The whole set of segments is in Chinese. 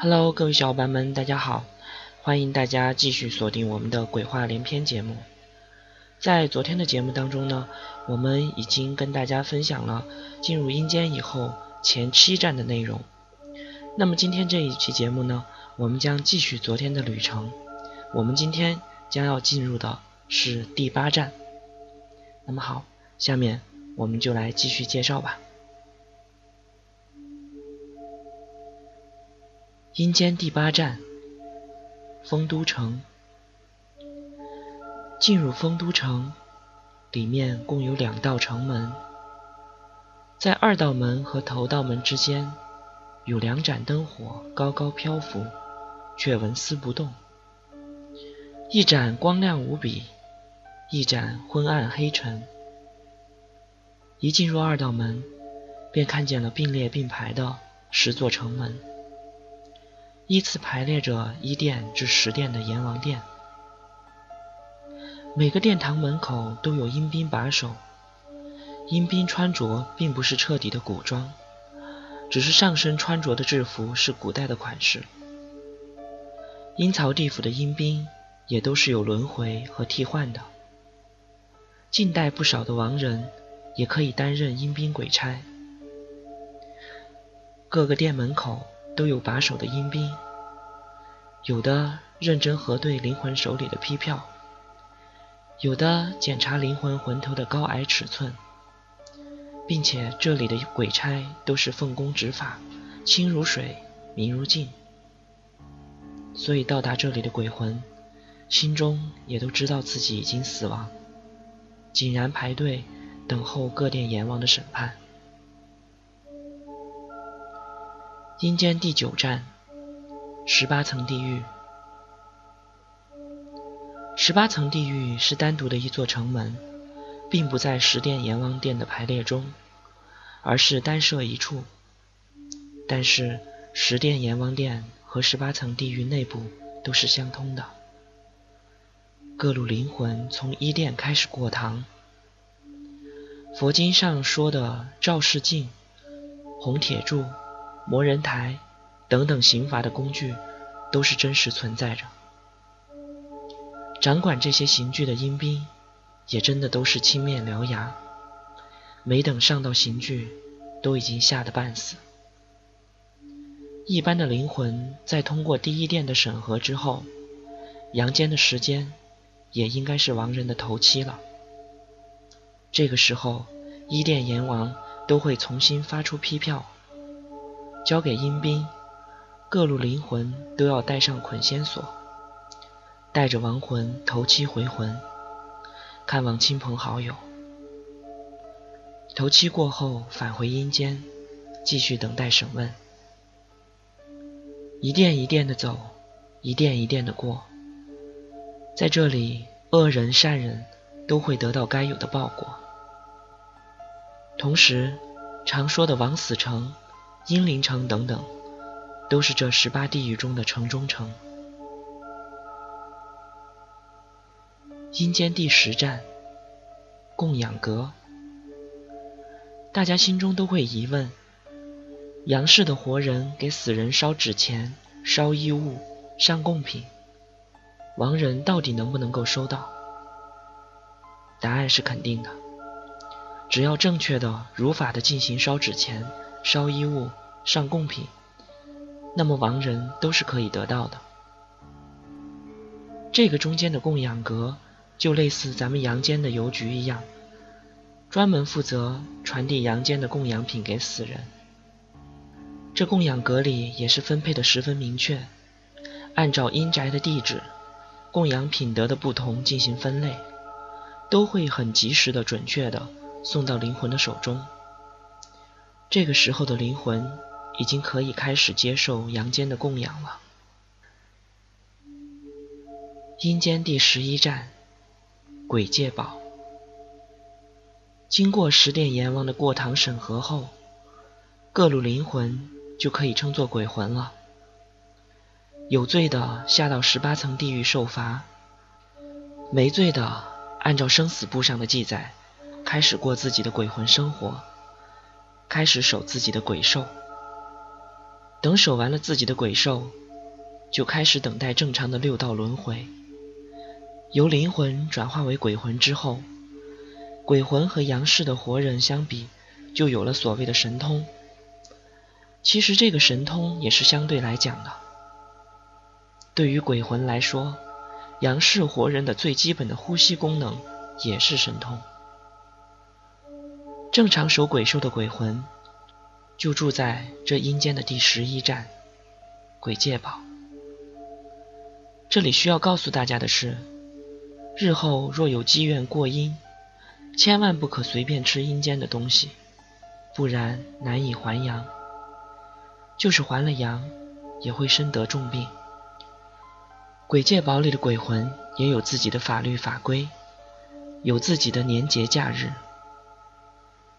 Hello，各位小伙伴们，大家好！欢迎大家继续锁定我们的鬼话连篇节目。在昨天的节目当中呢，我们已经跟大家分享了进入阴间以后前七站的内容。那么今天这一期节目呢，我们将继续昨天的旅程。我们今天将要进入的是第八站。那么好，下面我们就来继续介绍吧。阴间第八站，丰都城。进入丰都城，里面共有两道城门，在二道门和头道门之间，有两盏灯火高高漂浮，却纹丝不动。一盏光亮无比，一盏昏暗黑沉。一进入二道门，便看见了并列并排的十座城门。依次排列着一殿至十殿的阎王殿，每个殿堂门口都有阴兵把守。阴兵穿着并不是彻底的古装，只是上身穿着的制服是古代的款式。阴曹地府的阴兵也都是有轮回和替换的，近代不少的亡人也可以担任阴兵鬼差。各个店门口。都有把守的阴兵，有的认真核对灵魂手里的批票，有的检查灵魂魂头的高矮尺寸，并且这里的鬼差都是奉公执法，清如水，明如镜，所以到达这里的鬼魂，心中也都知道自己已经死亡，井然排队等候各殿阎王的审判。阴间第九站，十八层地狱。十八层地狱是单独的一座城门，并不在十殿阎王殿的排列中，而是单设一处。但是十殿阎王殿和十八层地狱内部都是相通的。各路灵魂从一殿开始过堂。佛经上说的赵世镜、红铁柱。魔人台等等刑罚的工具，都是真实存在着。掌管这些刑具的阴兵，也真的都是青面獠牙，没等上到刑具，都已经吓得半死。一般的灵魂在通过第一殿的审核之后，阳间的时间，也应该是亡人的头七了。这个时候，一殿阎王都会重新发出批票。交给阴兵，各路灵魂都要带上捆仙索，带着亡魂头七回魂，看望亲朋好友。头七过后返回阴间，继续等待审问。一殿一殿的走，一殿一殿的过，在这里，恶人善人都会得到该有的报果。同时，常说的枉死城。阴灵城等等，都是这十八地狱中的城中城。阴间第十站，供养阁。大家心中都会疑问：阳世的活人给死人烧纸钱、烧衣物、上贡品，亡人到底能不能够收到？答案是肯定的，只要正确的、如法的进行烧纸钱。烧衣物、上贡品，那么亡人都是可以得到的。这个中间的供养阁，就类似咱们阳间的邮局一样，专门负责传递阳间的供养品给死人。这供养阁里也是分配的十分明确，按照阴宅的地址、供养品德的不同进行分类，都会很及时的、准确的送到灵魂的手中。这个时候的灵魂已经可以开始接受阳间的供养了。阴间第十一站，鬼界堡。经过十殿阎王的过堂审核后，各路灵魂就可以称作鬼魂了。有罪的下到十八层地狱受罚，没罪的按照生死簿上的记载，开始过自己的鬼魂生活，开始守自己的鬼兽。等守完了自己的鬼兽，就开始等待正常的六道轮回。由灵魂转化为鬼魂之后，鬼魂和阳世的活人相比，就有了所谓的神通。其实这个神通也是相对来讲的。对于鬼魂来说，阳世活人的最基本的呼吸功能也是神通。正常守鬼兽的鬼魂，就住在这阴间的第十一站——鬼界堡。这里需要告诉大家的是。日后若有机缘过阴，千万不可随便吃阴间的东西，不然难以还阳。就是还了阳，也会身得重病。鬼界堡里的鬼魂也有自己的法律法规，有自己的年节假日。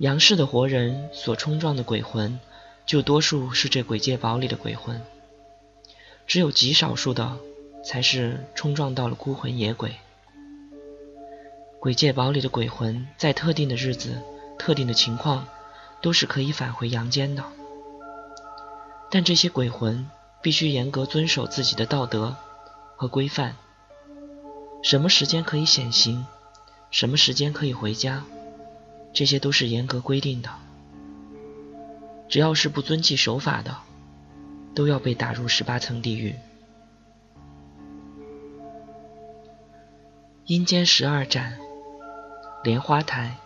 阳世的活人所冲撞的鬼魂，就多数是这鬼界堡里的鬼魂，只有极少数的才是冲撞到了孤魂野鬼。鬼界堡里的鬼魂，在特定的日子、特定的情况，都是可以返回阳间的。但这些鬼魂必须严格遵守自己的道德和规范。什么时间可以显形，什么时间可以回家，这些都是严格规定的。只要是不遵纪守法的，都要被打入十八层地狱。阴间十二站。莲花台，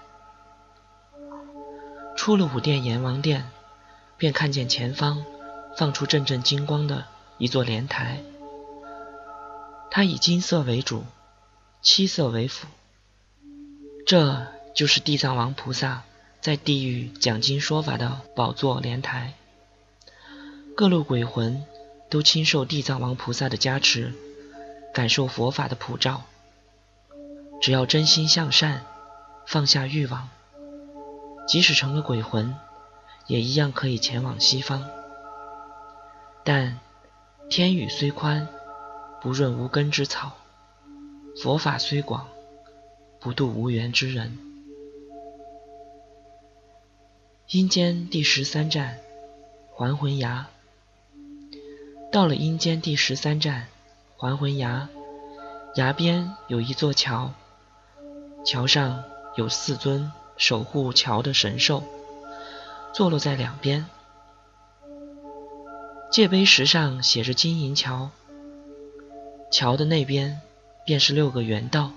出了五殿阎王殿，便看见前方放出阵阵金光的一座莲台。它以金色为主，七色为辅。这就是地藏王菩萨在地狱讲经说法的宝座莲台。各路鬼魂都亲受地藏王菩萨的加持，感受佛法的普照。只要真心向善。放下欲望，即使成了鬼魂，也一样可以前往西方。但天宇虽宽，不润无根之草；佛法虽广，不渡无缘之人。阴间第十三站，还魂崖。到了阴间第十三站，还魂崖，崖边有一座桥，桥上。有四尊守护桥的神兽，坐落在两边。界碑石上写着“金银桥”，桥的那边便是六个圆道，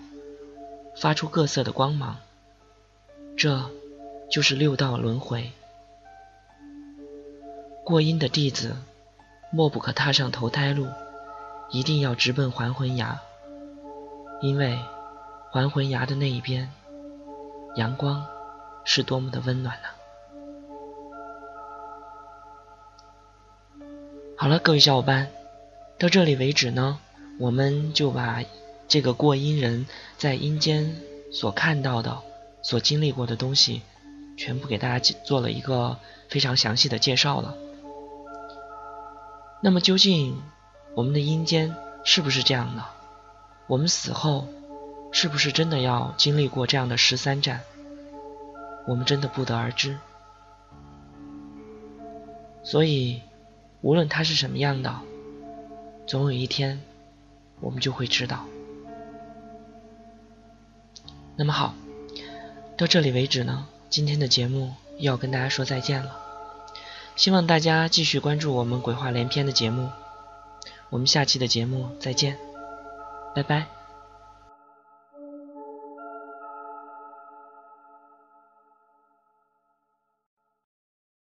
发出各色的光芒。这就是六道轮回。过阴的弟子，莫不可踏上投胎路，一定要直奔还魂崖，因为还魂崖的那一边。阳光是多么的温暖呢！好了，各位小伙伴，到这里为止呢，我们就把这个过阴人在阴间所看到的、所经历过的东西，全部给大家做了一个非常详细的介绍了。那么，究竟我们的阴间是不是这样的？我们死后？是不是真的要经历过这样的十三战？我们真的不得而知。所以，无论它是什么样的，总有一天我们就会知道。那么好，到这里为止呢，今天的节目又要跟大家说再见了。希望大家继续关注我们鬼话连篇的节目。我们下期的节目再见，拜拜。